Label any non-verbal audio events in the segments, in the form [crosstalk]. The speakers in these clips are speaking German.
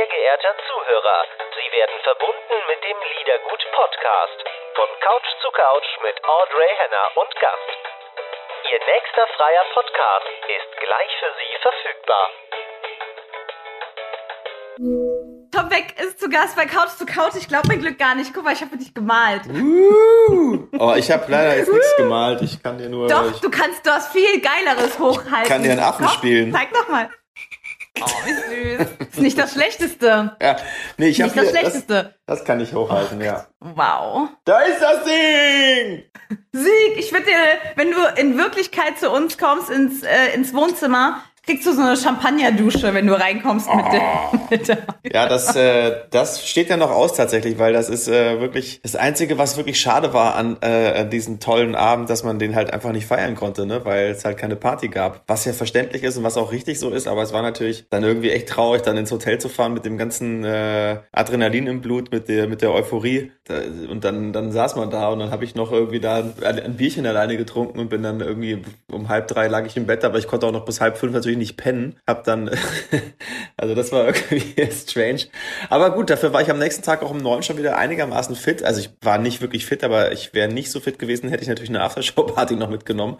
Sehr geehrter Zuhörer, Sie werden verbunden mit dem Liedergut Podcast von Couch zu Couch mit Audrey Henner und Gast. Ihr nächster freier Podcast ist gleich für Sie verfügbar. Tom Beck ist zu Gast bei Couch zu Couch. Ich glaube mein Glück gar nicht. Guck mal, ich habe für dich gemalt. Uh, oh, ich habe leider jetzt nichts gemalt. Ich kann dir nur. Doch, ich du kannst, du hast viel Geileres hochhalten. kann dir einen Affen Komm, spielen. Zeig doch mal. Oh, wie süß. Nicht das Schlechteste. [laughs] Ja, nee, ich Nicht das hier. Schlechteste. Das, das kann ich hochhalten, ja. Wow. Da ist das Ding! Sieg, ich würde dir, wenn du in Wirklichkeit zu uns kommst ins, äh, ins Wohnzimmer, kriegst du so eine Champagnerdusche, wenn du reinkommst mit, Oh. der, [laughs] mit der. Ja, das, äh, das steht ja noch aus tatsächlich, weil das ist äh, wirklich das Einzige, was wirklich schade war an, äh, an diesem tollen Abend, dass man den halt einfach nicht feiern konnte, ne? weil es halt keine Party gab. Was ja verständlich ist und was auch richtig so ist, aber es war natürlich dann irgendwie echt traurig, dann ins Hotel zu fahren mit dem ganzen äh, Adrenalin im Blut, mit der, mit der Euphorie. Und dann, dann saß man da und dann habe ich noch irgendwie da ein, ein Bierchen alleine getrunken und bin dann irgendwie um halb drei lag ich im Bett, aber ich konnte auch noch bis halb fünf natürlich nicht pennen. Hab dann, [laughs] also das war irgendwie [laughs] strange. Aber gut, dafür war ich am nächsten Tag auch um neun schon wieder einigermaßen fit. Also ich war nicht wirklich fit, aber ich wäre nicht so fit gewesen, hätte ich natürlich eine Aftershow-Party noch mitgenommen.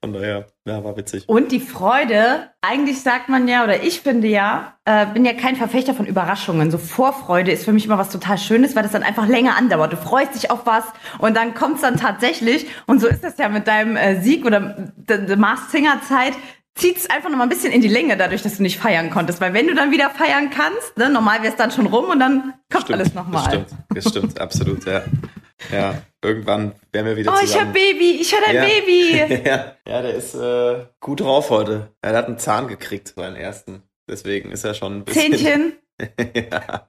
Von daher, ja, war witzig. Und die Freude, eigentlich sagt man ja, oder ich finde ja, äh, bin ja kein Verfechter von Überraschungen. So Vorfreude ist für mich immer was total Schönes, weil das dann einfach länger andauert. Du freust dich auf was und dann kommt es dann tatsächlich. Und so ist das ja mit deinem äh, Sieg oder der der Mars Singer Zeit. Zieht es einfach noch mal ein bisschen in die Länge, dadurch, dass du nicht feiern konntest. Weil wenn du dann wieder feiern kannst, ne, normal wäre es dann schon rum und dann kommt alles Das nochmal. stimmt, das stimmt, absolut, ja. Ja, irgendwann werden wir wieder Oh, ich zusammen. hab Baby, ich hab ein Ja. Baby. [laughs] ja, ja, der ist äh, gut drauf heute. Er hat einen Zahn gekriegt, seinen ersten. Deswegen ist er schon ein bisschen. Zähnchen. [laughs] ja.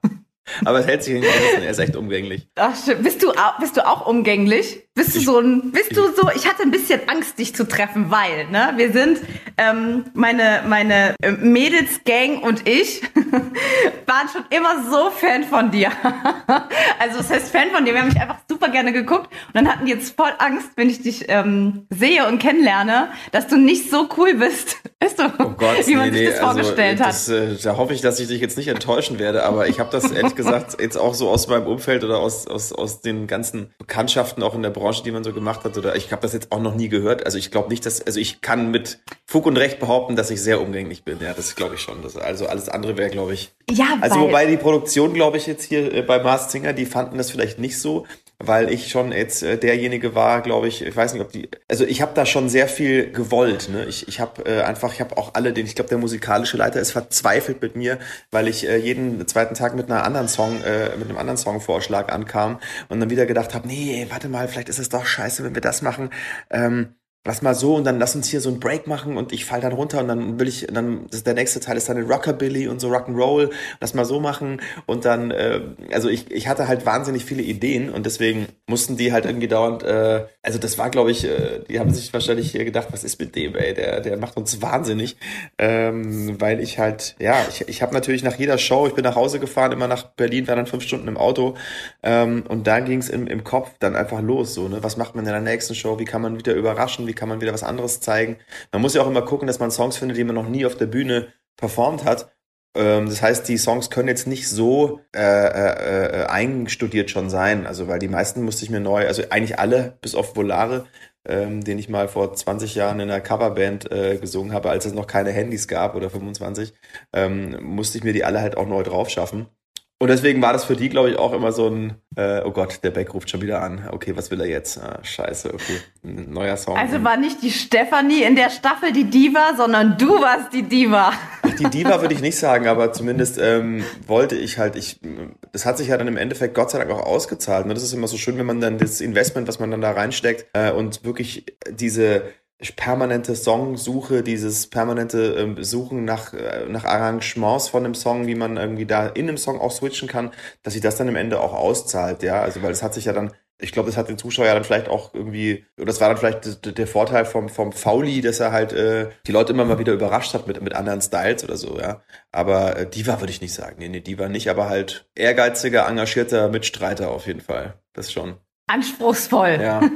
Aber es hält sich in Grenzen, er ist echt umgänglich. Ach, stimmt. Bist du, bist du auch umgänglich? Bist du Ich- so ein, bist du so, ich hatte ein bisschen Angst, dich zu treffen, weil, ne, wir sind, ähm, meine, meine äh, Mädelsgang und ich [laughs] waren schon immer so Fan von dir. [laughs] also, das heißt Fan von dir, wir haben mich einfach super gerne geguckt und dann hatten die jetzt voll Angst, wenn ich dich ähm, sehe und kennenlerne, dass du nicht so cool bist. [laughs] Weißt du, Oh Gott, wie man nee, sich nee, das vorgestellt also, hat. Das, äh, da hoffe ich, dass ich dich jetzt nicht enttäuschen werde, aber ich habe das ehrlich gesagt jetzt auch so aus meinem Umfeld oder aus, aus, aus den ganzen Bekanntschaften auch in der Branche, die man so gemacht hat, oder ich habe das jetzt auch noch nie gehört. Also ich glaube nicht, dass, also ich kann mit Fug und Recht behaupten, dass ich sehr umgänglich bin. Ja, das glaube ich schon. Das, also alles andere wäre, glaube ich, Ja, Also wobei die Produktion, glaube ich, jetzt hier äh, bei Mars Singer, die fanden das vielleicht nicht so, weil ich schon jetzt äh, derjenige war, glaube ich, ich weiß nicht, ob die, also ich habe da schon sehr viel gewollt. Ne? Ich, ich habe äh, einfach, ich habe auch alle, den, ich glaube, der musikalische Leiter ist verzweifelt mit mir, weil ich äh, jeden zweiten Tag mit einer anderen Song, äh, mit einem anderen Songvorschlag ankam und dann wieder gedacht habe, nee, warte mal, vielleicht ist es doch scheiße, wenn wir das machen. Ähm, lass mal so und dann lass uns hier so einen Break machen und ich fall dann runter und dann will ich, dann das, der nächste Teil ist dann ein Rockabilly und so Rock'n'Roll, lass mal so machen und dann, äh, also ich, ich hatte halt wahnsinnig viele Ideen und deswegen mussten die halt irgendwie dauernd, äh, also das war glaube ich, äh, die haben sich wahrscheinlich hier gedacht, was ist mit dem, ey, der, der macht uns wahnsinnig, ähm, weil ich halt, ja, ich, ich habe natürlich nach jeder Show, ich bin nach Hause gefahren, immer nach Berlin, war dann fünf Stunden im Auto ähm, und da ging es im, im Kopf dann einfach los, so, ne, was macht man in der nächsten Show, wie kann man wieder überraschen, wie kann man wieder was anderes zeigen. Man muss ja auch immer gucken, dass man Songs findet, die man noch nie auf der Bühne performt hat. Ähm, das heißt, die Songs können jetzt nicht so äh, äh, äh, einstudiert schon sein. Also, weil die meisten musste ich mir neu, also eigentlich alle, bis auf Volare, ähm, den ich mal vor 20 Jahren in einer Coverband äh, gesungen habe, als es noch keine Handys gab oder 25, ähm, musste ich mir die alle halt auch neu drauf schaffen. Und deswegen war das für die, glaube ich, auch immer so ein, äh, oh Gott, der Beck ruft schon wieder an. Okay, was will er jetzt? Ah, scheiße, okay. Ein neuer Song. Also war nicht die Stefanie in der Staffel die Diva, sondern du warst die Diva. Die Diva würde ich nicht sagen, aber zumindest ähm, wollte ich halt, ich, das hat sich ja dann im Endeffekt Gott sei Dank auch ausgezahlt. Ne? Das ist immer so schön, wenn man dann das Investment, was man dann da reinsteckt äh, und wirklich diese permanente Songsuche, dieses permanente ähm, Suchen nach, äh, nach Arrangements von einem Song, wie man irgendwie da in einem Song auch switchen kann, dass sich das dann im Ende auch auszahlt, ja. Also weil es hat sich ja dann ich glaube, das hat den Zuschauer ja dann vielleicht auch irgendwie, oder das war dann vielleicht der Vorteil vom, vom Fauli, dass er halt äh, die Leute immer mal wieder überrascht hat mit, mit anderen Styles oder so, ja. Aber äh, Diva würde ich nicht sagen. Nee, nee, Diva nicht, aber halt ehrgeiziger, engagierter Mitstreiter auf jeden Fall. Das schon. Anspruchsvoll. Ja. [laughs]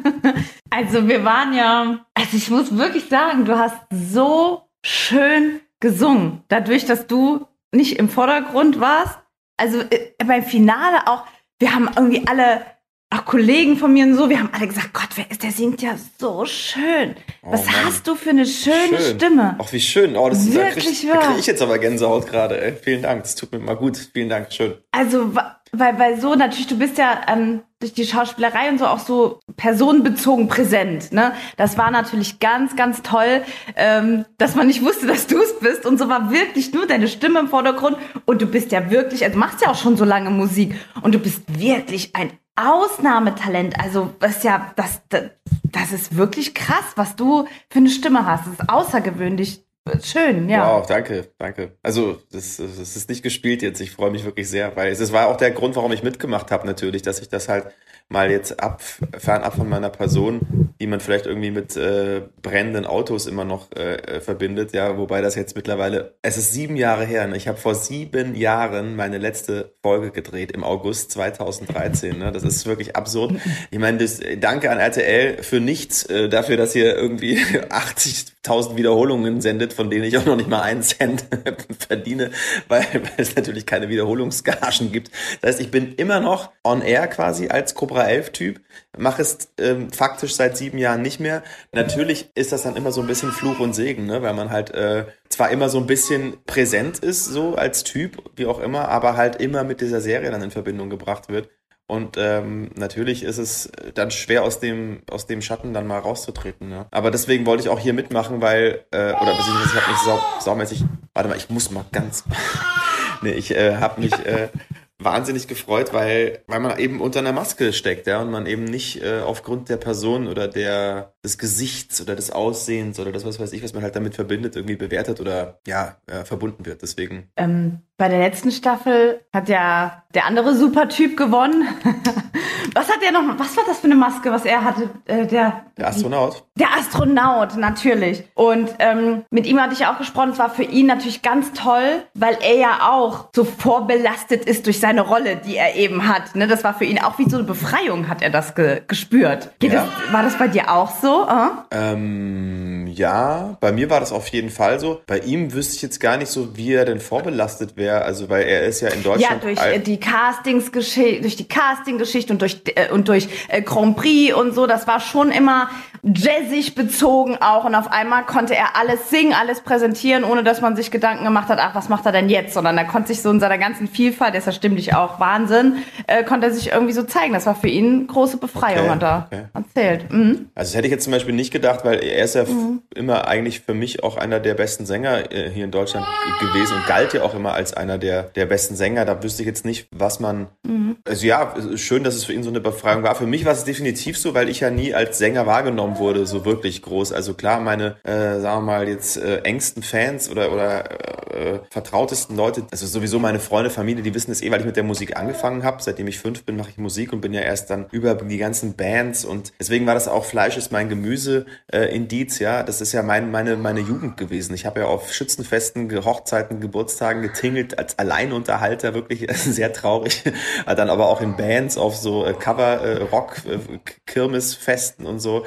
Also wir waren ja, also ich muss wirklich sagen, du hast so schön gesungen. Dadurch, dass du nicht im Vordergrund warst, also äh, beim Finale auch, wir haben irgendwie alle, auch Kollegen von mir und so, wir haben alle gesagt, Gott, wer ist, der singt ja so schön. Was Mann. hast du für eine schöne Schön. Stimme? Ach, wie schön. Oh, das Wirklich da krieg, da krieg ich jetzt aber Gänsehaut gerade. Vielen Dank. Das tut mir mal gut. Vielen Dank. Schön. Also, weil, weil so natürlich, du bist ja ähm, durch die Schauspielerei und so auch so personenbezogen präsent. Ne? Das war natürlich ganz, ganz toll, ähm, dass man nicht wusste, dass du es bist. Und so war wirklich nur deine Stimme im Vordergrund. Und du bist ja wirklich, also machst ja auch schon so lange Musik. Und du bist wirklich ein Ausnahmetalent. Also das ist ja, das, das, das ist wirklich krass, was du für eine Stimme hast. Das ist außergewöhnlich schön, ja. Wow, danke, danke. Also, das, das ist nicht gespielt jetzt. Ich freue mich wirklich sehr, weil es, es war auch der Grund, warum ich mitgemacht habe, natürlich, dass ich das halt mal jetzt ab, fernab von meiner Person, die man vielleicht irgendwie mit äh, brennenden Autos immer noch äh, äh, verbindet, ja, wobei das jetzt mittlerweile, es ist sieben Jahre her. Ne? Ich habe vor sieben Jahren meine letzte Folge gedreht im August 2013. Ne? Das ist wirklich absurd. Ich meine, das, danke an RTL für nichts, äh, dafür, dass ihr irgendwie [laughs] 80.000 Wiederholungen sendet, von denen ich auch noch nicht mal einen Cent [laughs] verdiene, weil, weil es natürlich keine Wiederholungsgagen gibt. Das heißt, ich bin immer noch on air quasi als Cobra 11 Typ, mache es ähm, faktisch seit sieben Jahren nicht mehr. Natürlich ist das dann immer so ein bisschen Fluch und Segen, ne? weil man halt äh, zwar immer so ein bisschen präsent ist, so als Typ, wie auch immer, aber halt immer mit dieser Serie dann in Verbindung gebracht wird. Und ähm, natürlich ist es dann schwer aus dem aus dem Schatten dann mal rauszutreten. Ja. Aber deswegen wollte ich auch hier mitmachen, weil äh, oder beziehungsweise ich habe mich sau, saumäßig. Warte mal, ich muss mal ganz. [laughs] nee, ich äh, habe mich äh, wahnsinnig gefreut, weil weil man eben unter einer Maske steckt, ja, und man eben nicht äh, aufgrund der Person oder der des Gesichts oder des Aussehens oder das was weiß ich, was man halt damit verbindet, irgendwie bewertet oder ja äh, verbunden wird. Deswegen. Ähm, bei der letzten Staffel hat ja der andere Supertyp gewonnen. [laughs] was hat er noch? Was war das für eine Maske, was er hatte? Äh, der, Der Astronaut. der Astronaut, natürlich. Und ähm, mit ihm hatte ich auch gesprochen. Es war für ihn natürlich ganz toll, weil er ja auch so vorbelastet ist durch seine Rolle, die er eben hat. Ne? Das war für ihn auch wie so eine Befreiung, hat er das ge gespürt. Ja. das, war das bei dir auch so? Äh? Ähm, ja, bei mir war das auf jeden Fall so. Bei ihm wüsste ich jetzt gar nicht so, wie er denn vorbelastet wäre. Also, weil er ist ja in Ja, Deutschland. durch al- äh, die Castingsgeschichte, durch die Castinggeschichte und durch äh, und durch äh, Grand Prix und so. Das war schon immer jazzig bezogen auch und auf einmal konnte er alles singen, alles präsentieren, ohne dass man sich Gedanken gemacht hat, ach, was macht er denn jetzt? Sondern er konnte sich so in seiner ganzen Vielfalt, der ist ja stimmlich auch Wahnsinn, äh, konnte er sich irgendwie so zeigen. Das war für ihn große Befreiung, Okay, hat er okay. erzählt. Mhm. Also, das hätte ich jetzt zum Beispiel nicht gedacht, weil er ist ja f- immer eigentlich für mich auch einer der besten Sänger äh, hier in Deutschland gewesen und galt ja auch immer als einer der, der besten Sänger. Da wüsste ich jetzt nicht, was man. Also, ja, schön, dass es für ihn so eine Befreiung war. Für mich war es definitiv so, weil ich ja nie als Sänger wahrgenommen wurde, so wirklich groß. Also, klar, meine, äh, sagen wir mal, jetzt äh, engsten Fans oder, oder äh, vertrautesten Leute, also sowieso meine Freunde, Familie, die wissen es eh, weil ich mit der Musik angefangen habe. Seitdem ich fünf bin, mache ich Musik und bin ja erst dann über die ganzen Bands und deswegen war das auch Fleisch ist mein Gemüse äh, Indiz, ja. Das ist ja mein, meine, meine Jugend gewesen. Ich habe ja auf Schützenfesten, Hochzeiten, Geburtstagen getingelt als Alleinunterhalter, wirklich [laughs] sehr traurig. dann aber auch in Bands auf so äh, Cover, äh, äh, und so.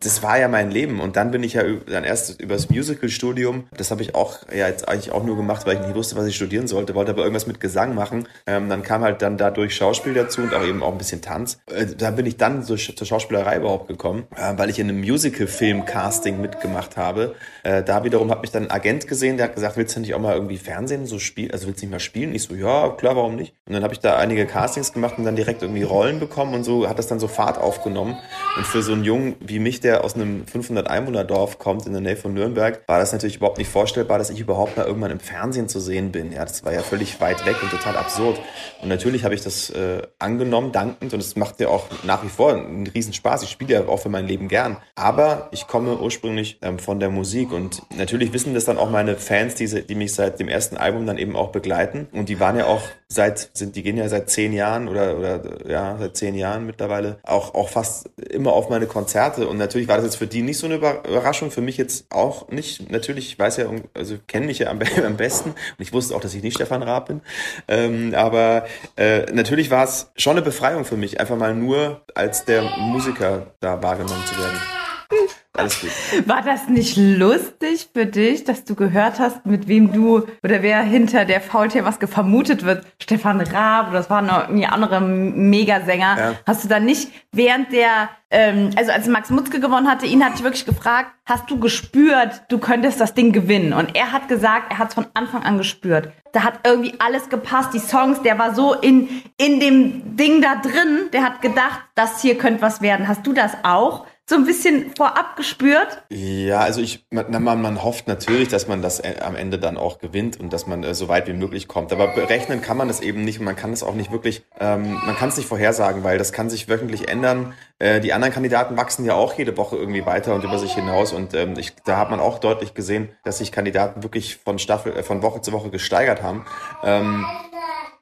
Das war ja mein Leben. Und dann bin ich ja dann erst übers Musical-Studium. Das habe ich auch ja jetzt eigentlich auch nur gemacht, weil ich nicht wusste, was ich studieren sollte, wollte aber irgendwas mit Gesang machen. Ähm, dann kam halt dann dadurch Schauspiel dazu und auch eben auch ein bisschen Tanz. Da bin ich dann so, zur Schauspielerei überhaupt gekommen, weil ich in einem Musical-Film-Casting mitgemacht habe. Da wiederum hat mich dann ein Agent gesehen, der hat gesagt, willst du nicht auch mal irgendwie Fernsehen so spielen? Also willst du nicht mal spielen? Ich so, ja, klar, warum nicht? Und dann habe ich da einige Castings gemacht und dann direkt irgendwie Rollen bekommen und so hat das dann so Fahrt aufgenommen. Und für so einen Jungen wie mich, der aus einem 500 Einwohner Dorf kommt in der Nähe von Nürnberg, war das natürlich überhaupt nicht vorstellbar, dass ich überhaupt mal irgendwann im Fernsehen zu sehen bin. Ja, das war ja völlig weit weg und total absurd. Und natürlich habe ich das äh, angenommen, dankend und es macht ja auch nach wie vor einen Riesenspaß. Ich spiele ja auch für mein Leben gern. Aber ich komme ursprünglich ähm, von der Musik und natürlich wissen das dann auch meine Fans, die, die mich seit dem ersten Album dann eben auch begleiten. Und die waren ja auch seit, sind, die gehen ja seit zehn Jahren oder, oder ja, seit zehn Jahren mittlerweile auch, auch fast immer auf meine Konzerte. Und natürlich war das jetzt für die nicht so eine Über- Überraschung, für mich jetzt auch nicht. Natürlich, ich weiß ja, also kenne mich ja am, [laughs] am besten. Und ich wusste auch, dass ich nicht Stefan Raab bin. Ähm, aber äh, natürlich war es schon eine Befreiung für mich, einfach mal nur als der Musiker da wahrgenommen zu werden. Alles gut. [laughs] War das nicht lustig für dich, dass du gehört hast, mit wem du oder wer hinter der Faultiermaske vermutet wird? Stefan Raab oder das waren noch irgendwie andere Megasänger. Ja. Hast du dann nicht während der, ähm, also als Max Mutzke gewonnen hatte, ihn hatte ich wirklich gefragt, hast du gespürt, du könntest das Ding gewinnen? Und er hat gesagt, er hat es von Anfang an gespürt. Da hat irgendwie alles gepasst, die Songs, der war so in, in dem Ding da drin, der hat gedacht, das hier könnte was werden. Hast du das auch? So ein bisschen vorab gespürt? Ja, also ich, man, man, man hofft natürlich, dass man das äh, am Ende dann auch gewinnt und dass man äh, so weit wie möglich kommt. Aber berechnen kann man es eben nicht und man kann es auch nicht wirklich, ähm, man kann es nicht vorhersagen, weil das kann sich wöchentlich ändern. Äh, die anderen Kandidaten wachsen ja auch jede Woche irgendwie weiter und über sich hinaus und ähm, ich, da hat man auch deutlich gesehen, dass sich Kandidaten wirklich von Staffel, äh, von Woche zu Woche gesteigert haben. Ähm,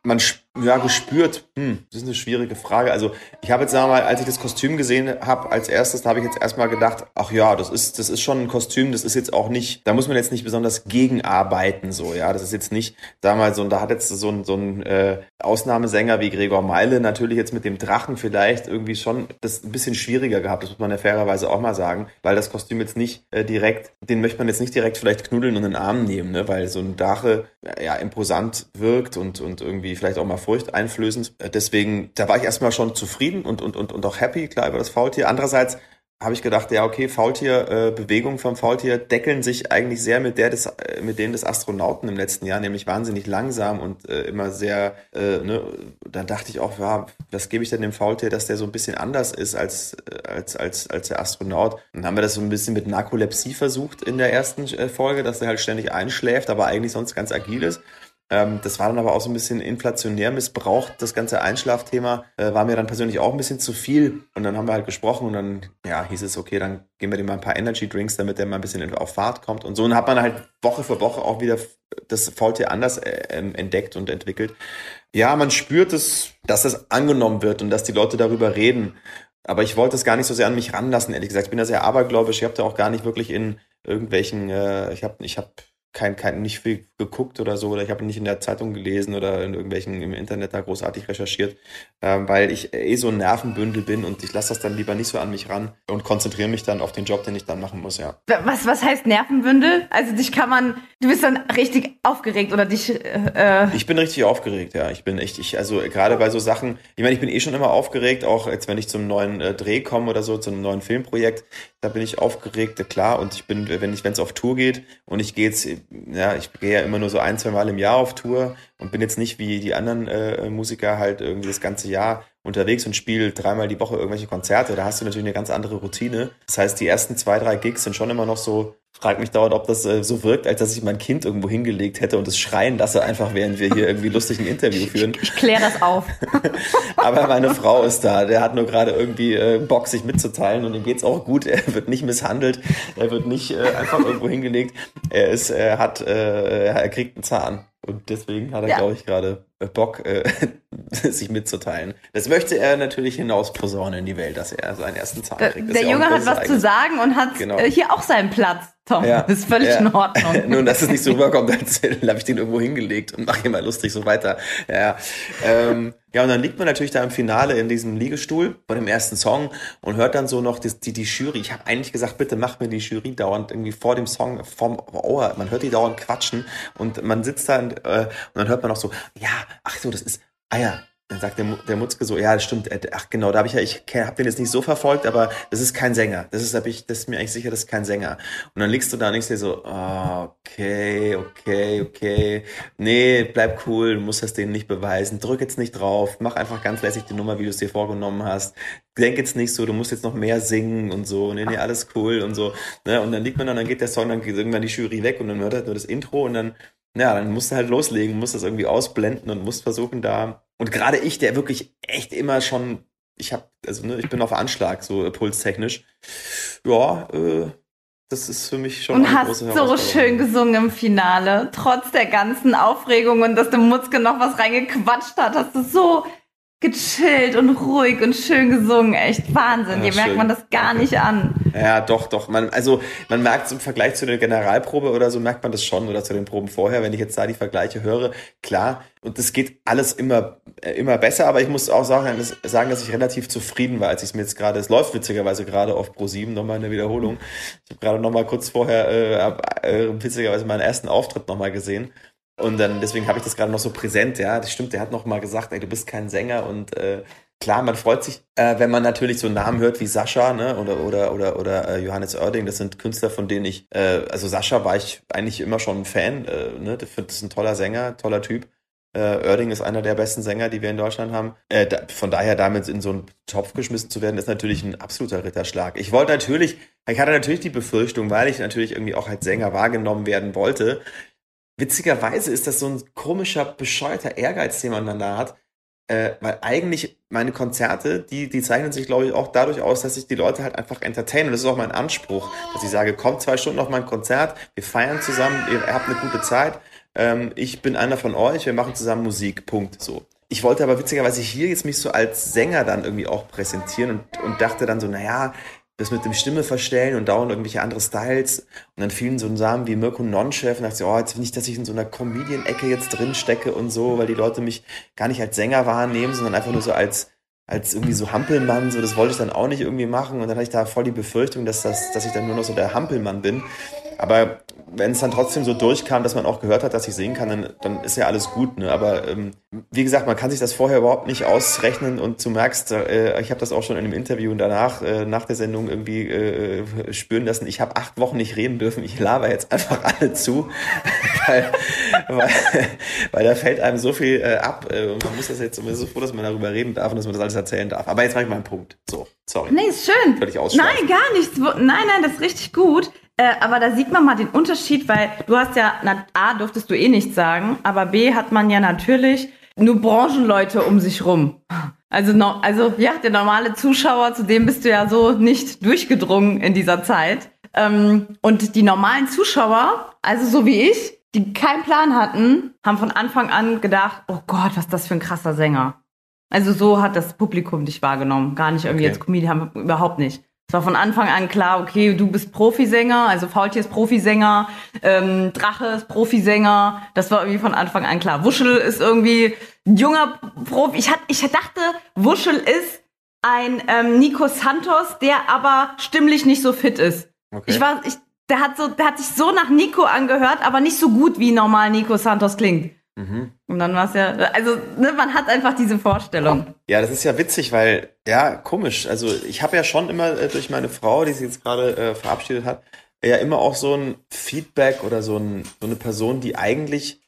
man ja gespürt, hm, das ist eine schwierige Frage. Also ich habe jetzt sagen wir mal, als ich das Kostüm gesehen habe, als erstes, da habe ich jetzt erstmal gedacht, ach ja, das ist das ist schon ein Kostüm, das ist jetzt auch nicht, da muss man jetzt nicht besonders gegenarbeiten so, ja, das ist jetzt nicht damals so und da hat jetzt so ein so ein äh, Ausnahmesänger wie Gregor Meile natürlich jetzt mit dem Drachen vielleicht irgendwie schon das ein bisschen schwieriger gehabt, das muss man ja fairerweise auch mal sagen, weil das Kostüm jetzt nicht äh, direkt, den möchte man jetzt nicht direkt vielleicht knuddeln und in den Arm nehmen, ne, weil so ein Drache ja imposant wirkt und und irgendwie vielleicht auch mal furchteinflößend. Äh, deswegen, da war ich erstmal schon zufrieden und, und, und, und auch happy, klar, über das Faultier. Andererseits habe ich gedacht, ja, okay, Faultier, äh, Bewegungen vom Faultier deckeln sich eigentlich sehr mit der des, äh, mit denen des Astronauten im letzten Jahr, nämlich wahnsinnig langsam und äh, immer sehr, äh, ne, dann dachte ich auch, ja, was gebe ich denn dem Faultier, dass der so ein bisschen anders ist als, äh, als, als, als der Astronaut. Dann haben wir das so ein bisschen mit Narkolepsie versucht in der ersten Folge, dass er halt ständig einschläft, aber eigentlich sonst ganz agil ist. Ähm, das war dann aber auch so ein bisschen inflationär missbraucht. Das ganze Einschlafthema äh, war mir dann persönlich auch ein bisschen zu viel. Und dann haben wir halt gesprochen und dann ja, hieß es, okay, dann geben wir dem mal ein paar Energy Drinks, damit der mal ein bisschen auf Fahrt kommt. Und so und hat man halt Woche für Woche auch wieder das Faultier anders äh, entdeckt und entwickelt. Ja, man spürt es, dass das angenommen wird und dass die Leute darüber reden. Aber ich wollte es gar nicht so sehr an mich ranlassen, ehrlich gesagt. Ich bin da sehr abergläubisch. Ich habe da auch gar nicht wirklich in irgendwelchen, äh, ich habe ich hab kein, kein, nicht viel geguckt oder so, oder ich habe nicht in der Zeitung gelesen oder in irgendwelchen im Internet da großartig recherchiert, ähm, weil ich eh so ein Nervenbündel bin und ich lasse das dann lieber nicht so an mich ran und konzentriere mich dann auf den Job, den ich dann machen muss, ja. Was, was heißt Nervenbündel? Also dich kann man, du bist dann richtig aufgeregt oder dich. Äh, äh ich bin richtig aufgeregt, ja. Ich bin echt, ich, also gerade bei so Sachen, ich meine, ich bin eh schon immer aufgeregt, auch jetzt wenn ich zum neuen äh, Dreh komme oder so, zu einem neuen Filmprojekt, da bin ich aufgeregt, klar. Und ich bin, wenn ich, wenn es auf Tour geht und ich gehe jetzt ja, ich gehe ja immer nur so ein, zwei Mal im Jahr auf Tour und bin jetzt nicht wie die anderen äh, Musiker halt irgendwie das ganze Jahr unterwegs und spiele dreimal die Woche irgendwelche Konzerte. Da hast du natürlich eine ganz andere Routine. Das heißt, die ersten zwei, drei Gigs sind schon immer noch so frag mich dauernd, ob das äh, so wirkt, als dass ich mein Kind irgendwo hingelegt hätte und es schreien lasse, einfach während wir hier irgendwie lustig ein Interview führen. Ich, ich kläre das auf. [laughs] Aber meine Frau ist da. Der hat nur gerade irgendwie äh, Bock, sich mitzuteilen und ihm geht's auch gut. Er wird nicht misshandelt. Er wird nicht äh, einfach irgendwo hingelegt. Er ist, er hat, äh, er kriegt einen Zahn. Und deswegen hat er, ja. glaube ich, gerade äh, Bock, äh, [laughs] sich mitzuteilen. Das möchte er natürlich hinaus posaunen in die Welt, dass er seinen ersten Zahn kriegt. Das der Junge hat was zu sagen und hat genau. Äh, hier auch seinen Platz. Tom, ja. das ist völlig ja. in Ordnung. [laughs] Nun, dass es nicht so rüberkommt, als habe ich den irgendwo hingelegt und mache ihn mal lustig so weiter. Ja. Ähm, ja, und dann liegt man natürlich da im Finale in diesem Liegestuhl bei dem ersten Song und hört dann so noch die, die, die Jury. Ich habe eigentlich gesagt, bitte mach mir die Jury dauernd irgendwie vor dem Song, vom Ohr. Man hört die dauernd quatschen und man sitzt da und, äh, und dann hört man noch so, ja, ach so, das ist, ah ja, dann sagt der, der Mutzke so, ja, das stimmt, äh, ach genau, da habe ich ja, ich habe den jetzt nicht so verfolgt, aber das ist kein Sänger. Das ist, hab ich, das ist mir eigentlich sicher, das ist kein Sänger. Und dann liegst du da und denkst dir so, oh, okay, okay, okay, nee, bleib cool, du musst das denen nicht beweisen, drück jetzt nicht drauf, mach einfach ganz lässig die Nummer, wie du es dir vorgenommen hast. Denk jetzt nicht so, du musst jetzt noch mehr singen und so, nee, nee, alles cool und so. Ne? Und dann liegt man da, dann geht der Song, dann geht irgendwann die Jury weg und dann hört er nur das Intro und dann ja, dann musst du halt loslegen, musst das irgendwie ausblenden und musst versuchen da. Und gerade ich, der wirklich echt immer schon, ich habe, also ne, ich bin auf Anschlag, so äh, pulstechnisch. Ja, äh, das ist für mich schon. Und eine hast große so schön gesungen im Finale, trotz der ganzen Aufregung und dass der Mutzke noch was reingequatscht hat, hast du so gechillt und ruhig und schön gesungen. Echt Wahnsinn. Ja, Hier merkt schön. man das gar nicht an. Ja, doch, doch. Man, also man merkt es im Vergleich zu der Generalprobe oder so, merkt man das schon oder zu den Proben vorher, wenn ich jetzt da die Vergleiche höre. Klar, und das geht alles immer, äh, immer besser, aber ich muss auch sagen, dass, sagen, dass ich relativ zufrieden war, als ich es mir jetzt gerade, es läuft witzigerweise gerade auf Pro 7 nochmal in der Wiederholung. Ich habe gerade nochmal kurz vorher äh, äh, witzigerweise meinen ersten Auftritt nochmal gesehen. Und dann, deswegen habe ich das gerade noch so präsent, ja. Das stimmt, der hat noch mal gesagt, ey, du bist kein Sänger und äh, klar, man freut sich, äh, wenn man natürlich so Namen hört wie Sascha, ne, oder oder oder oder äh, Johannes Oerding. Das sind Künstler, von denen ich, äh, also Sascha war ich eigentlich immer schon ein Fan, äh, ne. Das ist ein toller Sänger, toller Typ. Äh, Oerding ist einer der besten Sänger, die wir in Deutschland haben. Äh, da, von daher damit in so einen Topf geschmissen zu werden, ist natürlich ein absoluter Ritterschlag. Ich wollte natürlich, ich hatte natürlich die Befürchtung, weil ich natürlich irgendwie auch als Sänger wahrgenommen werden wollte. Witzigerweise ist das so ein komischer, bescheuerter Ehrgeiz, den man dann da hat. Äh, weil eigentlich meine Konzerte, die, die zeichnen sich, glaube ich, auch dadurch aus, dass ich die Leute halt einfach entertaine. Und das ist auch mein Anspruch, dass ich sage, kommt zwei Stunden auf mein Konzert, wir feiern zusammen, ihr habt eine gute Zeit. Ähm, ich bin einer von euch, wir machen zusammen Musik. Punkt. So. Ich wollte aber witzigerweise hier jetzt mich so als Sänger dann irgendwie auch präsentieren und, und dachte dann so, naja, das mit dem Stimme verstellen und dauernd irgendwelche andere Styles. Und dann fielen so Namen wie Mirko Nonchef und dachte oh, jetzt nicht, dass ich in so einer Comedian-Ecke jetzt drin stecke und so, weil die Leute mich gar nicht als Sänger wahrnehmen, sondern einfach nur so als, als irgendwie so Hampelmann, so das wollte ich dann auch nicht irgendwie machen. Und dann hatte ich da voll die Befürchtung, dass, das, dass ich dann nur noch so der Hampelmann bin. Aber wenn es dann trotzdem so durchkam, dass man auch gehört hat, dass ich singen kann, dann, dann ist ja alles gut. Ne? Aber ähm, wie gesagt, man kann sich das vorher überhaupt nicht ausrechnen und du merkst, äh, ich habe das auch schon in einem Interview danach, äh, nach der Sendung irgendwie äh, spüren lassen, ich habe acht Wochen nicht reden dürfen, ich laber jetzt einfach [laughs] alle zu, [laughs] weil, weil, weil da fällt einem so viel äh, ab äh, und man muss das jetzt zumindest so froh, dass man darüber reden darf und dass man das alles erzählen darf. Aber jetzt mache ich mal einen Punkt. So, sorry. Nee, ist schön. Völlig. Nein, gar nichts. Nein, nein, das ist richtig gut. Äh, aber da sieht man mal den Unterschied, weil du hast ja, na, A, durftest du eh nichts sagen, aber B, hat man ja natürlich nur Branchenleute um sich rum. Also, no, also ja, der normale Zuschauer, zu dem bist du ja so nicht durchgedrungen in dieser Zeit. Ähm, und die normalen Zuschauer, also so wie ich, die keinen Plan hatten, haben von Anfang an gedacht, oh Gott, was ist das für ein krasser Sänger. Also so hat das Publikum dich wahrgenommen. Gar nicht irgendwie Okay. als Comedian, überhaupt nicht. Es war von Anfang an klar, okay, du bist Profisänger, also Faultier ist Profisänger, ähm, Drache ist Profisänger. Das war irgendwie von Anfang an klar. Wuschel ist irgendwie ein junger Profi. Ich, hat, ich dachte, Wuschel ist ein ähm, Nico Santos, der aber stimmlich nicht so fit ist. Okay. Ich war, ich, der hat so, der hat sich so nach Nico angehört, aber nicht so gut wie normal Nico Santos klingt. Mhm. Und dann war es ja, also ne, man hat einfach diese Vorstellung. Ja, das ist ja witzig, weil, ja, komisch. Also ich habe ja schon immer äh, durch meine Frau, die sich jetzt gerade äh, verabschiedet hat, ja immer auch so ein Feedback oder so, ein, so eine Person, die eigentlich,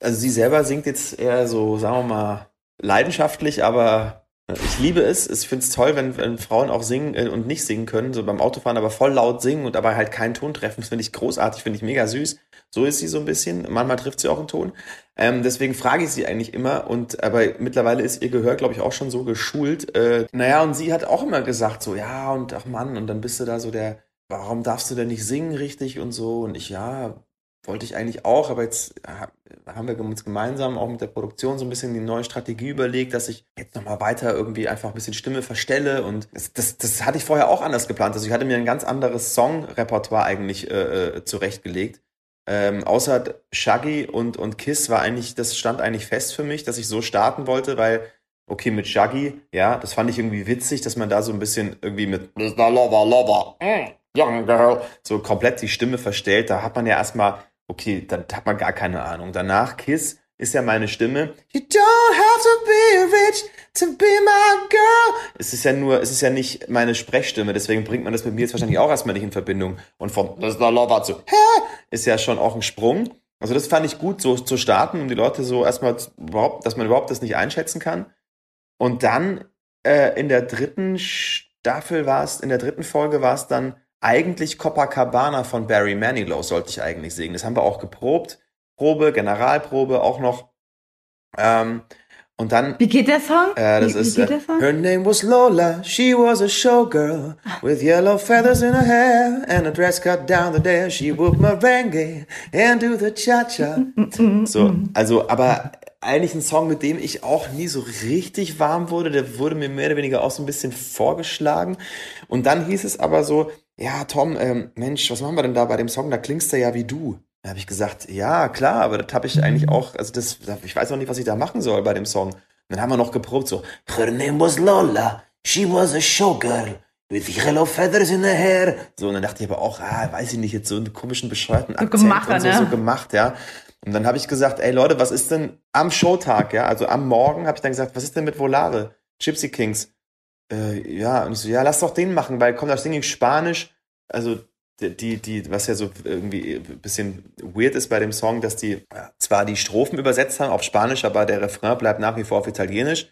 also sie selber singt jetzt eher so, sagen wir mal, leidenschaftlich, aber äh, ich liebe es. Ich finde es toll, wenn, wenn Frauen auch singen äh, und nicht singen können, so beim Autofahren, aber voll laut singen und dabei halt keinen Ton treffen. Das finde ich großartig, finde ich mega süß. So ist sie so ein bisschen. Manchmal trifft sie auch einen Ton. Ähm, deswegen frage ich sie eigentlich immer und aber mittlerweile ist ihr Gehör, glaube ich, auch schon so geschult. Äh, naja, und sie hat auch immer gesagt, so, ja, und ach Mann, und dann bist du da so der, warum darfst du denn nicht singen richtig und so? Und ich, ja, wollte ich eigentlich auch, aber jetzt äh, haben wir uns gemeinsam auch mit der Produktion so ein bisschen die neue Strategie überlegt, dass ich jetzt nochmal weiter irgendwie einfach ein bisschen Stimme verstelle und das, das, das hatte ich vorher auch anders geplant. Also ich hatte mir ein ganz anderes Songrepertoire eigentlich äh, äh, zurechtgelegt. Ähm, außer Shaggy und, und Kiss war eigentlich, das stand eigentlich fest für mich, dass ich so starten wollte, weil, okay, mit Shaggy, ja, das fand ich irgendwie witzig, dass man da so ein bisschen irgendwie mit Mr. Lover, Lover, mm, Young Girl, so komplett die Stimme verstellt. Da hat man ja erstmal, okay, dann hat man gar keine Ahnung. Danach Kiss ist ja meine Stimme. You don't have to be rich to be my girl. Es ist ja nur, es ist ja nicht meine Sprechstimme, deswegen bringt man das mit mir jetzt wahrscheinlich auch erstmal nicht in Verbindung. Und von Mr. Lover zu Hä? ist ja schon auch ein Sprung. Also das fand ich gut, so zu starten, um die Leute so erstmal überhaupt, dass man überhaupt das nicht einschätzen kann. Und dann äh, in der dritten Staffel war es, in der dritten Folge war es dann eigentlich Copacabana von Barry Manilow sollte ich eigentlich singen. Das haben wir auch geprobt. Probe, Generalprobe auch noch. Ähm, und dann Wie geht der Song? äh, das wie, ist, wie geht äh, der Song? her name was Lola, she was a showgirl with yellow feathers in her hair and a dress cut down the there. She would merengue and do the cha-cha. So, also, aber eigentlich ein Song, mit dem ich auch nie so richtig warm wurde. Der wurde mir mehr oder weniger auch so ein bisschen vorgeschlagen. Und dann hieß es aber so, ja, Tom, ähm, Mensch, was machen wir denn da bei dem Song? Da klingst du ja wie du. Da habe ich gesagt, ja, klar, aber das habe ich eigentlich auch, also das, ich weiß auch nicht, was ich da machen soll bei dem Song. Und dann haben wir noch geprobt, so, Her name was Lola, she was a showgirl. With yellow feathers in her hair. So, und dann dachte ich aber auch, ah, weiß ich nicht, jetzt so einen komischen, bescheuerten Akzent gemacht, und so, ne? so gemacht, ja. Und dann habe ich gesagt, ey Leute, was ist denn am Showtag, ja, also am Morgen habe ich dann gesagt, was ist denn mit Volare, Gypsy Kings? Äh, ja, und ich so, ja, lass doch den machen, weil kommt das Ding in Spanisch, also die, die, was ja so irgendwie ein bisschen weird ist bei dem Song, dass die ja, zwar die Strophen übersetzt haben auf Spanisch, aber der Refrain bleibt nach wie vor auf Italienisch.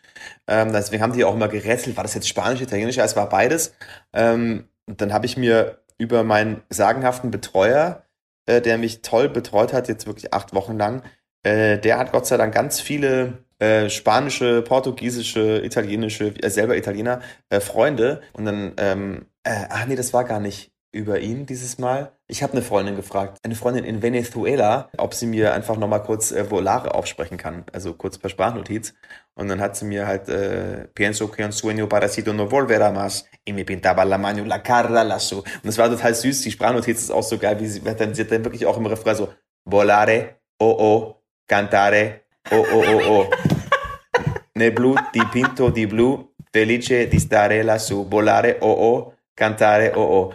Ähm, deswegen haben die auch immer gerätselt, war das jetzt Spanisch, Italienisch? Es war beides. Ähm, dann habe ich mir über meinen sagenhaften Betreuer, äh, der mich toll betreut hat, jetzt wirklich acht Wochen lang, äh, der hat Gott sei Dank ganz viele äh, spanische, portugiesische, italienische, äh, selber Italiener, äh, Freunde. Und dann, ähm, äh, ach nee, das war gar nicht über ihn dieses Mal. Ich habe eine Freundin gefragt, eine Freundin in Venezuela, ob sie mir einfach nochmal kurz äh, Volare aufsprechen kann, also kurz per Sprachnotiz. Und dann hat sie mir halt äh, Pienso que un sueño parasito no volverá más y me pintaba la mano la cara lasso. Und das war total süß, die Sprachnotiz ist auch so geil, wie sie, dann, sie hat dann wirklich auch im Refrain so Volare, oh oh, cantare, oh oh oh oh. Ne blu di pinto di blu, felice di stare lassù, volare, oh oh, cantare, oh oh.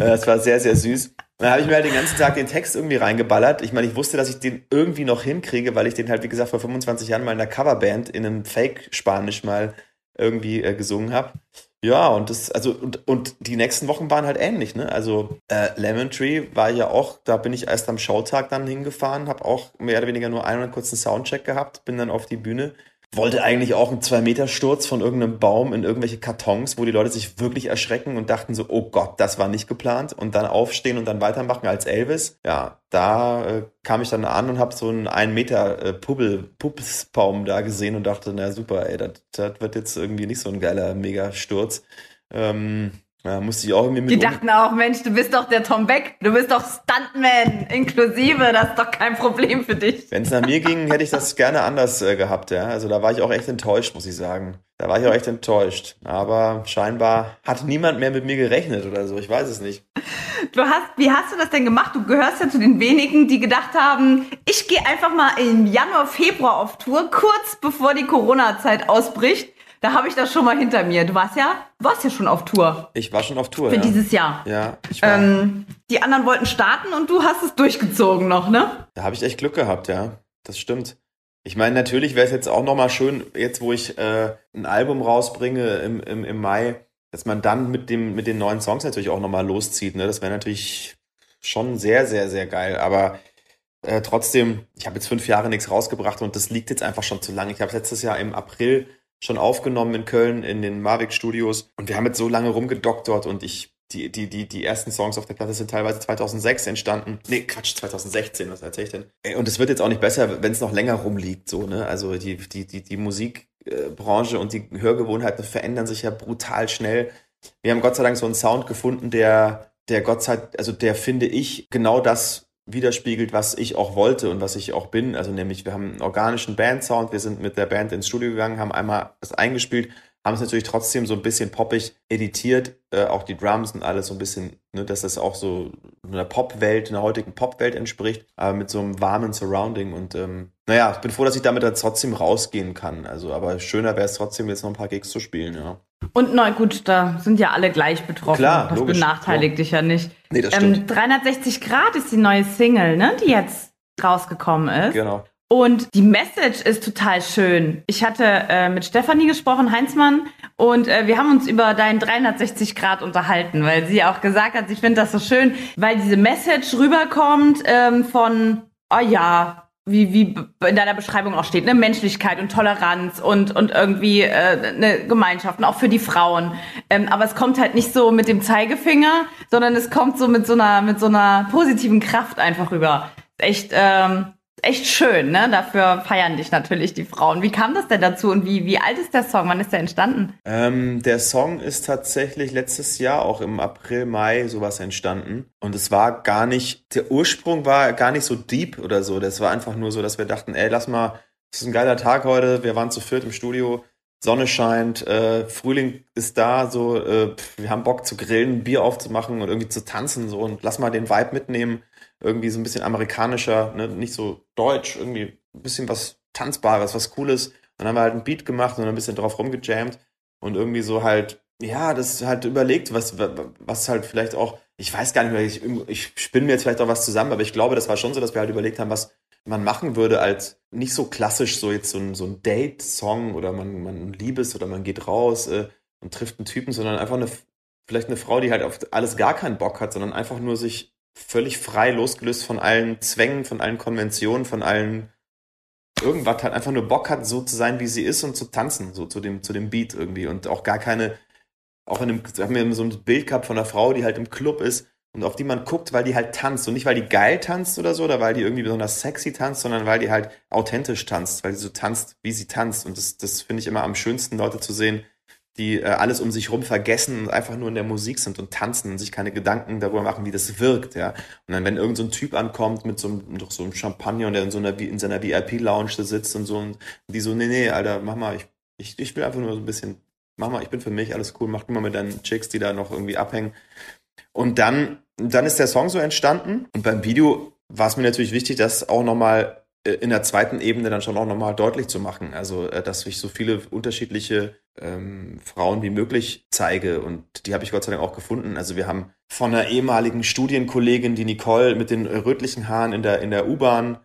Äh, Das war sehr, sehr süß. Dann habe ich mir halt den ganzen Tag den Text irgendwie reingeballert. Ich meine, ich wusste, dass ich den irgendwie noch hinkriege, weil ich den halt, wie gesagt, vor 25 Jahren mal in einer Coverband in einem Fake-Spanisch mal irgendwie äh, gesungen habe. Ja, und das, also, und, und die nächsten Wochen waren halt ähnlich, ne? Also, äh, Lemon Tree war ja auch, da bin ich erst am Showtag dann hingefahren, habe auch mehr oder weniger nur einen kurzen Soundcheck gehabt, bin dann auf die Bühne wollte eigentlich auch einen 2-Meter-Sturz von irgendeinem Baum in irgendwelche Kartons, wo die Leute sich wirklich erschrecken und dachten so, oh Gott, das war nicht geplant. Und dann aufstehen und dann weitermachen als Elvis. Ja, da äh, kam ich dann an und habe so einen 1 Meter äh, Pubbel, Puppsbaum da gesehen und dachte, na super, ey, das das wird jetzt irgendwie nicht so ein geiler Mega-Sturz. Ähm, ja, musste ich auch irgendwie mit Die dachten auch, Mensch, du bist doch der Tom Beck, du bist doch Stuntman, inklusive, das ist doch kein Problem für dich. Wenn es nach mir ging, hätte ich das gerne anders äh, gehabt, ja. Also da war ich auch echt enttäuscht, muss ich sagen. Da war ich auch echt enttäuscht. Aber scheinbar hat niemand mehr mit mir gerechnet oder so. Ich weiß es nicht. Du hast, wie hast du das denn gemacht? Du gehörst ja zu den wenigen, die gedacht haben, ich gehe einfach mal im Januar, Februar auf Tour, kurz bevor die Corona-Zeit ausbricht. Da habe ich das schon mal hinter mir. Du warst ja, du warst ja schon auf Tour Ich war schon auf Tour. für ja. dieses Jahr. ja, ich war. Ähm, die anderen wollten starten und du hast es durchgezogen noch, ne? Da habe ich echt Glück gehabt, ja. Das stimmt. Ich meine, natürlich wäre es jetzt auch nochmal schön, jetzt wo ich äh, ein Album rausbringe im, im, im Mai, dass man dann mit, dem, mit den neuen Songs natürlich auch nochmal loszieht. Ne? Das wäre natürlich schon sehr, sehr, sehr geil. Aber äh, trotzdem, ich habe jetzt fünf Jahre nichts rausgebracht und das liegt jetzt einfach schon zu lange. Ich habe letztes Jahr im April schon aufgenommen in Köln in den Mavic Studios und wir haben jetzt so lange rumgedoktort und ich die, die, die, die ersten Songs auf der Platte sind teilweise 2006 entstanden. Nee, Quatsch, 2016, was erzähl ich denn? Und es wird jetzt auch nicht besser, wenn es noch länger rumliegt, so, ne? Also die, die, die, die Musikbranche und die Hörgewohnheiten verändern sich ja brutal schnell. Wir haben Gott sei Dank so einen Sound gefunden, der, der Gott sei also der finde ich genau das widerspiegelt, was ich auch wollte und was ich auch bin. Also nämlich, wir haben einen organischen Band-Sound, wir sind mit der Band ins Studio gegangen, haben einmal das eingespielt, haben es natürlich trotzdem so ein bisschen poppig editiert, äh, auch die Drums und alles so ein bisschen, ne, dass das auch so einer Popwelt, einer heutigen Popwelt entspricht, aber mit so einem warmen Surrounding und ähm, naja, ich bin froh, dass ich damit dann trotzdem rausgehen kann. Also, aber schöner wäre es trotzdem, jetzt noch ein paar Gigs zu spielen, ja. Und na gut, da sind ja alle gleich betroffen. Klar, das logisch. benachteiligt dich ja nicht. Nee, das Ähm, stimmt. 360 Grad ist die neue Single, ne, die jetzt rausgekommen ist. Genau. Und die Message ist total schön. Ich hatte äh, mit Stefanie gesprochen, Heinzmann, und äh, wir haben uns über deinen 360 Grad unterhalten, weil sie auch gesagt hat, sie findet das so schön, weil diese Message rüberkommt ähm, von, oh ja, wie, wie in deiner Beschreibung auch steht, ne, Menschlichkeit und Toleranz und, und irgendwie äh, eine Gemeinschaft und auch für die Frauen. Ähm, aber es kommt halt nicht so mit dem Zeigefinger, sondern es kommt so mit so einer, mit so einer positiven Kraft einfach rüber. Echt, ähm, echt schön, ne? Dafür feiern dich natürlich die Frauen. Wie kam das denn dazu und wie, wie alt ist der Song? Wann ist der entstanden? Ähm, der Song ist tatsächlich letztes Jahr auch im April, Mai sowas entstanden. Und es war gar nicht, der Ursprung war gar nicht so deep oder so. Das war einfach nur so, dass wir dachten, ey, lass mal es ist ein geiler Tag heute, wir waren zu viert im Studio, Sonne scheint, äh, Frühling ist da, so, äh, wir haben Bock zu grillen, Bier aufzumachen und irgendwie zu tanzen, so, und lass mal den Vibe mitnehmen, irgendwie so ein bisschen amerikanischer, ne? nicht so deutsch, irgendwie ein bisschen was Tanzbares, was Cooles. Dann haben wir halt ein Beat gemacht und ein bisschen drauf rumgejammt und irgendwie so halt, ja, das halt überlegt, was, was halt vielleicht auch, ich weiß gar nicht mehr, ich, ich spinne mir jetzt vielleicht auch was zusammen, aber ich glaube, das war schon so, dass wir halt überlegt haben, was man machen würde als nicht so klassisch so jetzt so ein, so ein Date-Song oder man, man Liebes oder man geht raus äh, und trifft einen Typen, sondern einfach eine, vielleicht eine Frau, die halt auf alles gar keinen Bock hat, sondern einfach nur sich völlig frei losgelöst von allen Zwängen, von allen Konventionen, von allen irgendwas halt einfach nur Bock hat, so zu sein, wie sie ist und zu tanzen, so zu dem, zu dem Beat irgendwie und auch gar keine, auch in einem, haben wir so ein Bild gehabt von einer Frau, die halt im Club ist und auf die man guckt, weil die halt tanzt und nicht, weil die geil tanzt oder so oder weil die irgendwie besonders sexy tanzt, sondern weil die halt authentisch tanzt, weil sie so tanzt, wie sie tanzt und das, das finde ich immer am schönsten, Leute zu sehen, die äh, alles um sich rum vergessen und einfach nur in der Musik sind und tanzen und sich keine Gedanken darüber machen, wie das wirkt, ja. Und dann, wenn irgend so ein Typ ankommt mit so einem, mit so einem Champagner und der in so einer, in seiner VIP-Lounge sitzt und so und die so, nee, nee, Alter, mach mal, ich, ich, ich will einfach nur so ein bisschen, mach mal, ich bin für mich, alles cool, mach du mal mit deinen Chicks, die da noch irgendwie abhängen. Und dann, dann ist der Song so entstanden und beim Video war es mir natürlich wichtig, dass auch nochmal in der zweiten Ebene dann schon auch nochmal deutlich zu machen. Also, äh, dass ich so viele unterschiedliche ähm, Frauen wie möglich zeige. Und die habe ich Gott sei Dank auch gefunden. Also wir haben von einer ehemaligen Studienkollegin, die Nicole mit den rötlichen Haaren in der, in der U-Bahn,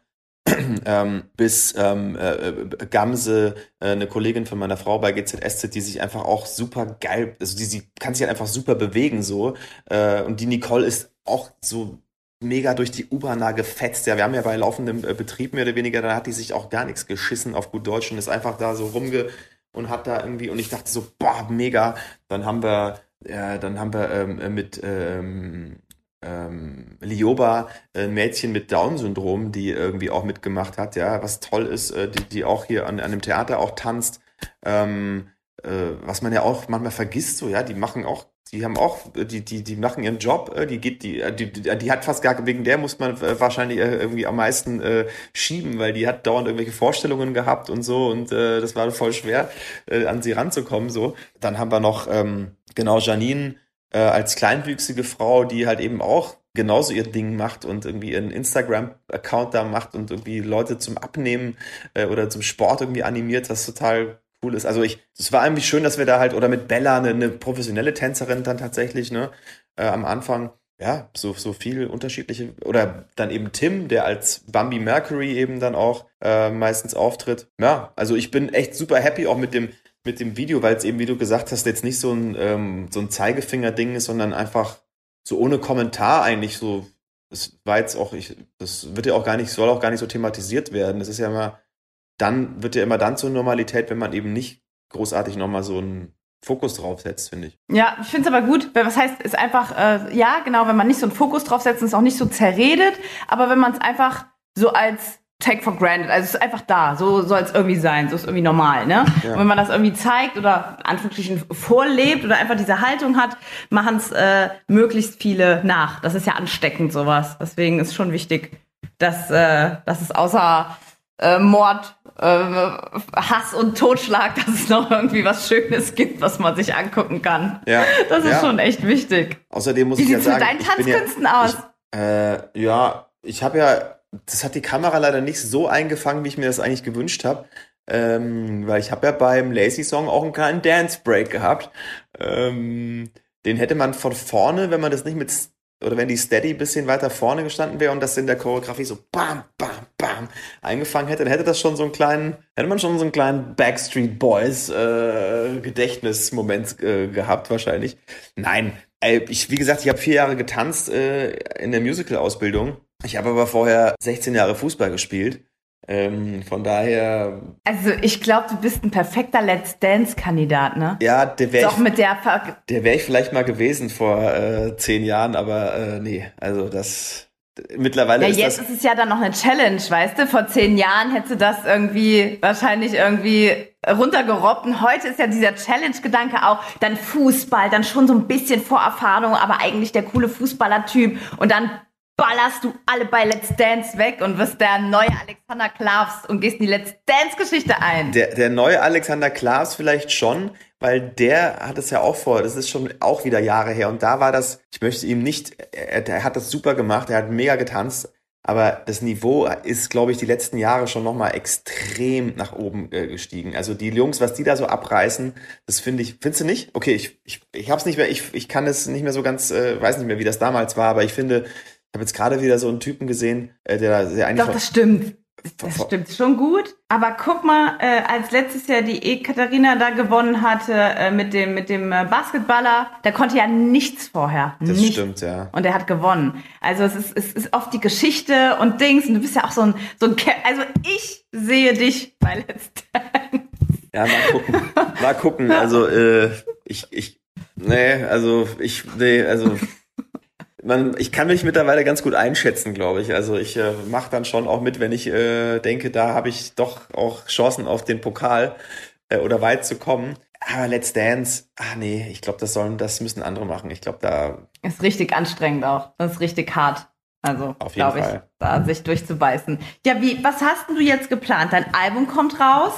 [clears throat] ähm, bis ähm, äh, Gamse, äh, eine Kollegin von meiner Frau bei GZSZ, die sich einfach auch super geil, also die, sie kann sich halt einfach super bewegen so. Äh, und die Nicole ist auch so mega durch die U-Bahn da gefetzt. Ja, wir haben ja bei laufendem äh, Betrieb mehr oder weniger, da hat die sich auch gar nichts geschissen auf gut Deutsch und ist einfach da so rumge und hat da irgendwie und ich dachte so, boah, mega. Dann haben wir, äh, dann haben wir ähm, mit ähm, ähm, Lioba ein Mädchen mit Down-Syndrom, die irgendwie auch mitgemacht hat, ja, was toll ist, äh, die, die auch hier an, an dem Theater auch tanzt. Ähm, äh, was man ja auch manchmal vergisst, so, ja, die machen auch die haben auch, die, die, die machen ihren Job, äh, die geht, die, die, die hat fast gar, wegen der muss man äh, wahrscheinlich äh, irgendwie am meisten äh, schieben, weil die hat dauernd irgendwelche Vorstellungen gehabt und so und äh, das war voll schwer, äh, an sie ranzukommen, so. Dann haben wir noch, ähm, genau, Janine äh, als kleinwüchsige Frau, die halt eben auch genauso ihr Ding macht und irgendwie ihren Instagram-Account da macht und irgendwie Leute zum Abnehmen äh, oder zum Sport irgendwie animiert, was total cool ist. Also ich, es war eigentlich schön, dass wir da halt, oder mit Bella, eine, eine professionelle Tänzerin dann tatsächlich, ne, äh, am Anfang, ja, so, so viel unterschiedliche, oder dann eben Tim, der als Bambi Mercury eben dann auch äh, meistens auftritt. Ja, also ich bin echt super happy auch mit dem, mit dem Video, weil es eben, wie du gesagt hast, jetzt nicht so ein, ähm, so ein Zeigefinger-Ding ist, sondern einfach so ohne Kommentar eigentlich so, das war jetzt auch, ich, das wird ja auch gar nicht, soll auch gar nicht so thematisiert werden. Das ist ja immer, dann wird ja immer dann zur Normalität, wenn man eben nicht großartig nochmal so einen Fokus draufsetzt, finde ich. Ja, ich finde es aber gut, weil was heißt, ist einfach, äh, ja, genau, wenn man nicht so einen Fokus draufsetzt, ist auch nicht so zerredet, aber wenn man es einfach so als take for granted, also es ist einfach da, so soll es irgendwie sein, so ist irgendwie normal, ne? Ja. Und wenn man das irgendwie zeigt oder Anführungsstrichen vorlebt oder einfach diese Haltung hat, machen es äh, möglichst viele nach. Das ist ja ansteckend sowas. Deswegen ist schon wichtig, dass, äh, dass es außer äh, Mord, äh, Hass und Totschlag, dass es noch irgendwie was Schönes gibt, was man sich angucken kann. Ja. Das ist ja. schon echt wichtig. Außerdem muss Wie ich ja sagen, Wie sieht es mit deinen Tanzkünsten ja, aus? Ich, äh, ja, ich habe ja, das hat die Kamera leider nicht so eingefangen, wie ich mir das eigentlich gewünscht habe. Ähm, weil ich habe ja beim Lazy Song auch einen kleinen Dance Break gehabt. Ähm, den hätte man von vorne, wenn man das nicht mit oder wenn die Steady ein bisschen weiter vorne gestanden wäre und das in der Choreografie so bam, bam, bam eingefangen hätte, dann hätte das schon so einen kleinen, hätte man schon so einen kleinen Backstreet Boys äh, Gedächtnismoment äh, gehabt wahrscheinlich. Nein, ey, ich, wie gesagt, ich habe vier Jahre getanzt äh, in der Musical-Ausbildung. Ich habe aber vorher 16 Jahre Fußball gespielt. Ähm, von daher. Also ich glaube, du bist ein perfekter Let's Dance-Kandidat, ne? Ja, der wäre ich. mit der. Ver der wäre ich vielleicht mal gewesen vor äh, zehn Jahren, aber äh, nee, also das. Mittlerweile ja, ist jetzt das ist es ja dann noch eine Challenge, weißt du? Vor zehn Jahren hättest du das irgendwie wahrscheinlich irgendwie runtergerobbt. Und heute ist ja dieser Challenge-Gedanke auch, dann Fußball, dann schon so ein bisschen Vorerfahrung, aber eigentlich der coole Fußballer-Typ und dann ballerst du alle bei Let's Dance weg und wirst der neue Alexander Klavs und gehst in die Let's Dance-Geschichte ein. Der, der neue Alexander Klaas vielleicht schon, weil der hat es ja auch vor, das ist schon auch wieder Jahre her. Und da war das, ich möchte ihm nicht, er, er hat das super gemacht, er hat mega getanzt, aber das Niveau ist, glaube ich, die letzten Jahre schon nochmal extrem nach oben äh, gestiegen. Also die Jungs, was die da so abreißen, das finde ich, findest du nicht? Okay, ich, ich, ich hab's nicht mehr, ich, ich kann es nicht mehr so ganz, äh, weiß nicht mehr, wie das damals war, aber ich finde, habe jetzt gerade wieder so einen Typen gesehen, äh, der da sehr eigentlich. Doch, das stimmt. Das stimmt schon gut. Aber guck mal, äh, als letztes Jahr die Ekaterina da gewonnen hatte äh, mit dem, mit dem äh, Basketballer, der konnte ja nichts vorher. Das nichts. stimmt, ja. Und er hat gewonnen. Also es ist, es ist oft die Geschichte und Dings. Und du bist ja auch so ein, so ein Ke also ich sehe dich bei Let's Dance. Ja, mal gucken. Mal gucken. [laughs] Also, äh, ich, ich, nee, also ich, nee, also man, ich kann mich mittlerweile ganz gut einschätzen, glaube ich. Also ich äh, mache dann schon auch mit, wenn ich äh, denke, da habe ich doch auch Chancen auf den Pokal äh, oder weit zu kommen. Aber Let's Dance, ah nee, ich glaube, das sollen, das müssen andere machen. Ich glaube, da Ist richtig anstrengend auch. Das ist richtig hart. Also, Auf jeden glaube ich, Fall. da sich durchzubeißen. Ja, wie, was hast denn du jetzt geplant? Dein Album kommt raus.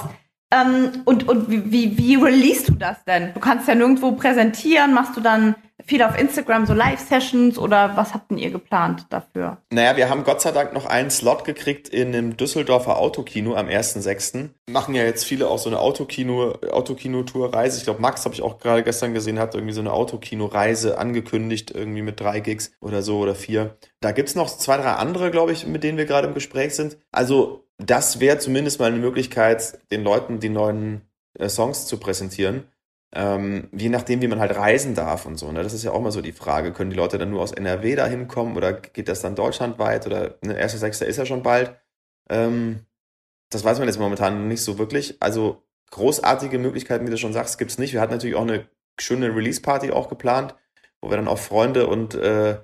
Ähm, und und wie, wie, wie release du das denn? Du kannst ja nirgendwo präsentieren. Machst du dann viel auf Instagram so Live-Sessions oder was habt denn ihr geplant dafür? Naja, wir haben Gott sei Dank noch einen Slot gekriegt in einem Düsseldorfer Autokino am 1.6. Machen ja jetzt viele auch so eine Autokino, Autokino-Tour-Reise. Ich glaube, Max habe ich auch gerade gestern gesehen, hat irgendwie so eine Autokino-Reise angekündigt, irgendwie mit drei Gigs oder so oder vier. Da gibt's noch zwei, drei andere, glaube ich, mit denen wir gerade im Gespräch sind. Also, das wäre zumindest mal eine Möglichkeit, den Leuten die neuen äh, Songs zu präsentieren. Ähm, je nachdem, wie man halt reisen darf und so. Ne? Das ist ja auch mal so die Frage. Können die Leute dann nur aus NRW da hinkommen oder geht das dann deutschlandweit oder ne, 1.6. ist ja schon bald. Ähm, das weiß man jetzt momentan nicht so wirklich. Also großartige Möglichkeiten, wie du schon sagst, gibt's nicht. Wir hatten natürlich auch eine schöne Release-Party auch geplant, wo wir dann auch Freunde und äh,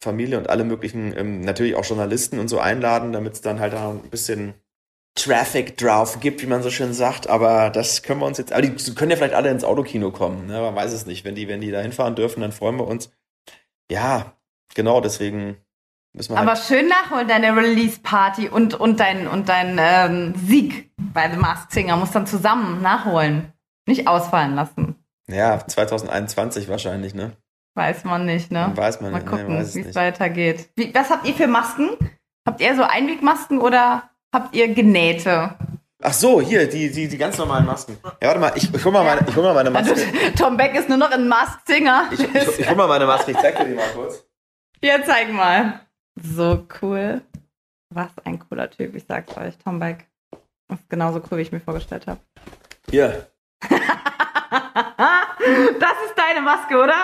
Familie und alle möglichen, ähm, natürlich auch Journalisten und so einladen, damit es dann halt auch ein bisschen Traffic drauf gibt, wie man so schön sagt. Aber das können wir uns jetzt, aber die können ja vielleicht alle ins Autokino kommen. Ne? Man weiß es nicht. Wenn die, wenn die da hinfahren dürfen, dann freuen wir uns. Ja, genau, deswegen müssen wir Aber halt, schön nachholen, deine Release-Party und, und dein, und dein ähm, Sieg bei The Masked Singer. Muss dann zusammen nachholen. Nicht ausfallen lassen. ja, 2021 wahrscheinlich, ne? Weiß man nicht, ne? Weiß man Mal nicht, nee, gucken, weiß es wie es weitergeht. Wie, was habt ihr für Masken? Habt ihr so Einwegmasken oder habt ihr genähte? Ach so, hier, die, die, die ganz normalen Masken. Ja, warte mal, ich, ich hol mal meine, ich hol mal meine Also, Maske. Tom Beck ist nur noch ein Masked Singer. Ich, ich, ich hol mal meine Maske, ich zeig dir die mal kurz. Ja, zeig mal. So cool. Was ein cooler Typ, ich sag's euch. Tom Beck. ist genauso cool, wie ich mir vorgestellt habe. Hier. [laughs] Das ist deine Maske, oder?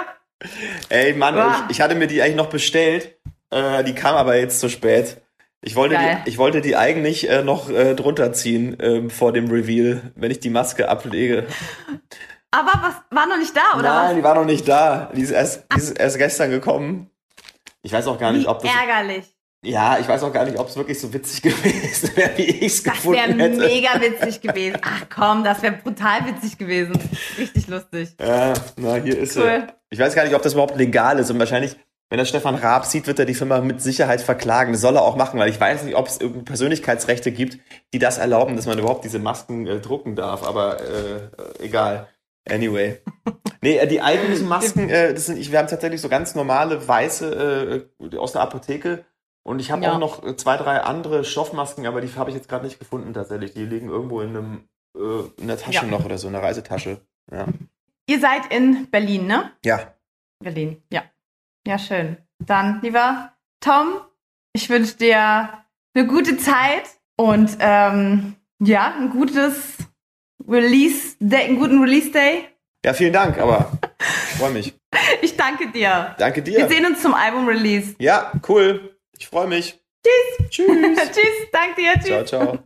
Ey, Mann, Wow. ich, ich hatte mir die eigentlich noch bestellt. Äh, die kam aber jetzt zu spät. Ich wollte, Geil. die, ich wollte die eigentlich äh, noch äh, drunter ziehen ähm, vor dem Reveal, wenn ich die Maske ablege. [laughs] Aber was war noch nicht da, oder Nein, die war noch nicht da. Die ist erst, die ist erst gestern gekommen. Ich weiß auch gar was? nicht, Wie ob das. ärgerlich. Ja, ich weiß auch gar nicht, ob es wirklich so witzig [laughs] gewesen wäre, wie ich es Das wäre gefunden hätte. mega witzig [laughs] gewesen. Ach komm, das wäre brutal witzig gewesen. Richtig lustig. Ja, na, hier ist Cool. sie. Ich weiß gar nicht, ob das überhaupt legal ist. Und wahrscheinlich, wenn der Stefan Raab sieht, wird er die Firma mit Sicherheit verklagen. Das soll er auch machen, weil ich weiß nicht, ob es irgendeine Persönlichkeitsrechte gibt, die das erlauben, dass man überhaupt diese Masken äh, drucken darf. Aber äh, äh, egal. Anyway. [laughs] Nee, äh, die eigentlichen Masken, äh, das sind, ich, wir haben tatsächlich so ganz normale weiße äh, aus der Apotheke. Und ich habe Ja. auch noch äh, zwei, drei andere Stoffmasken, aber die habe ich jetzt gerade nicht gefunden tatsächlich. Die liegen irgendwo in einem äh, in der Tasche Ja. noch oder so, in der Reisetasche. Ja. Ihr seid in Berlin, ne? ja. Berlin, ja. Ja, schön. Dann, lieber Tom, ich wünsche dir eine gute Zeit und ähm, ja, ein gutes Release Day, einen guten Release Day. Ja, vielen Dank, aber ich freue mich. [laughs] Ich danke dir. Danke Wir dir. sehen uns zum Album-Release. Ja, cool. Ich freue mich. Tschüss. Tschüss. [laughs] Tschüss, danke dir. Tschüss. ciao, ciao.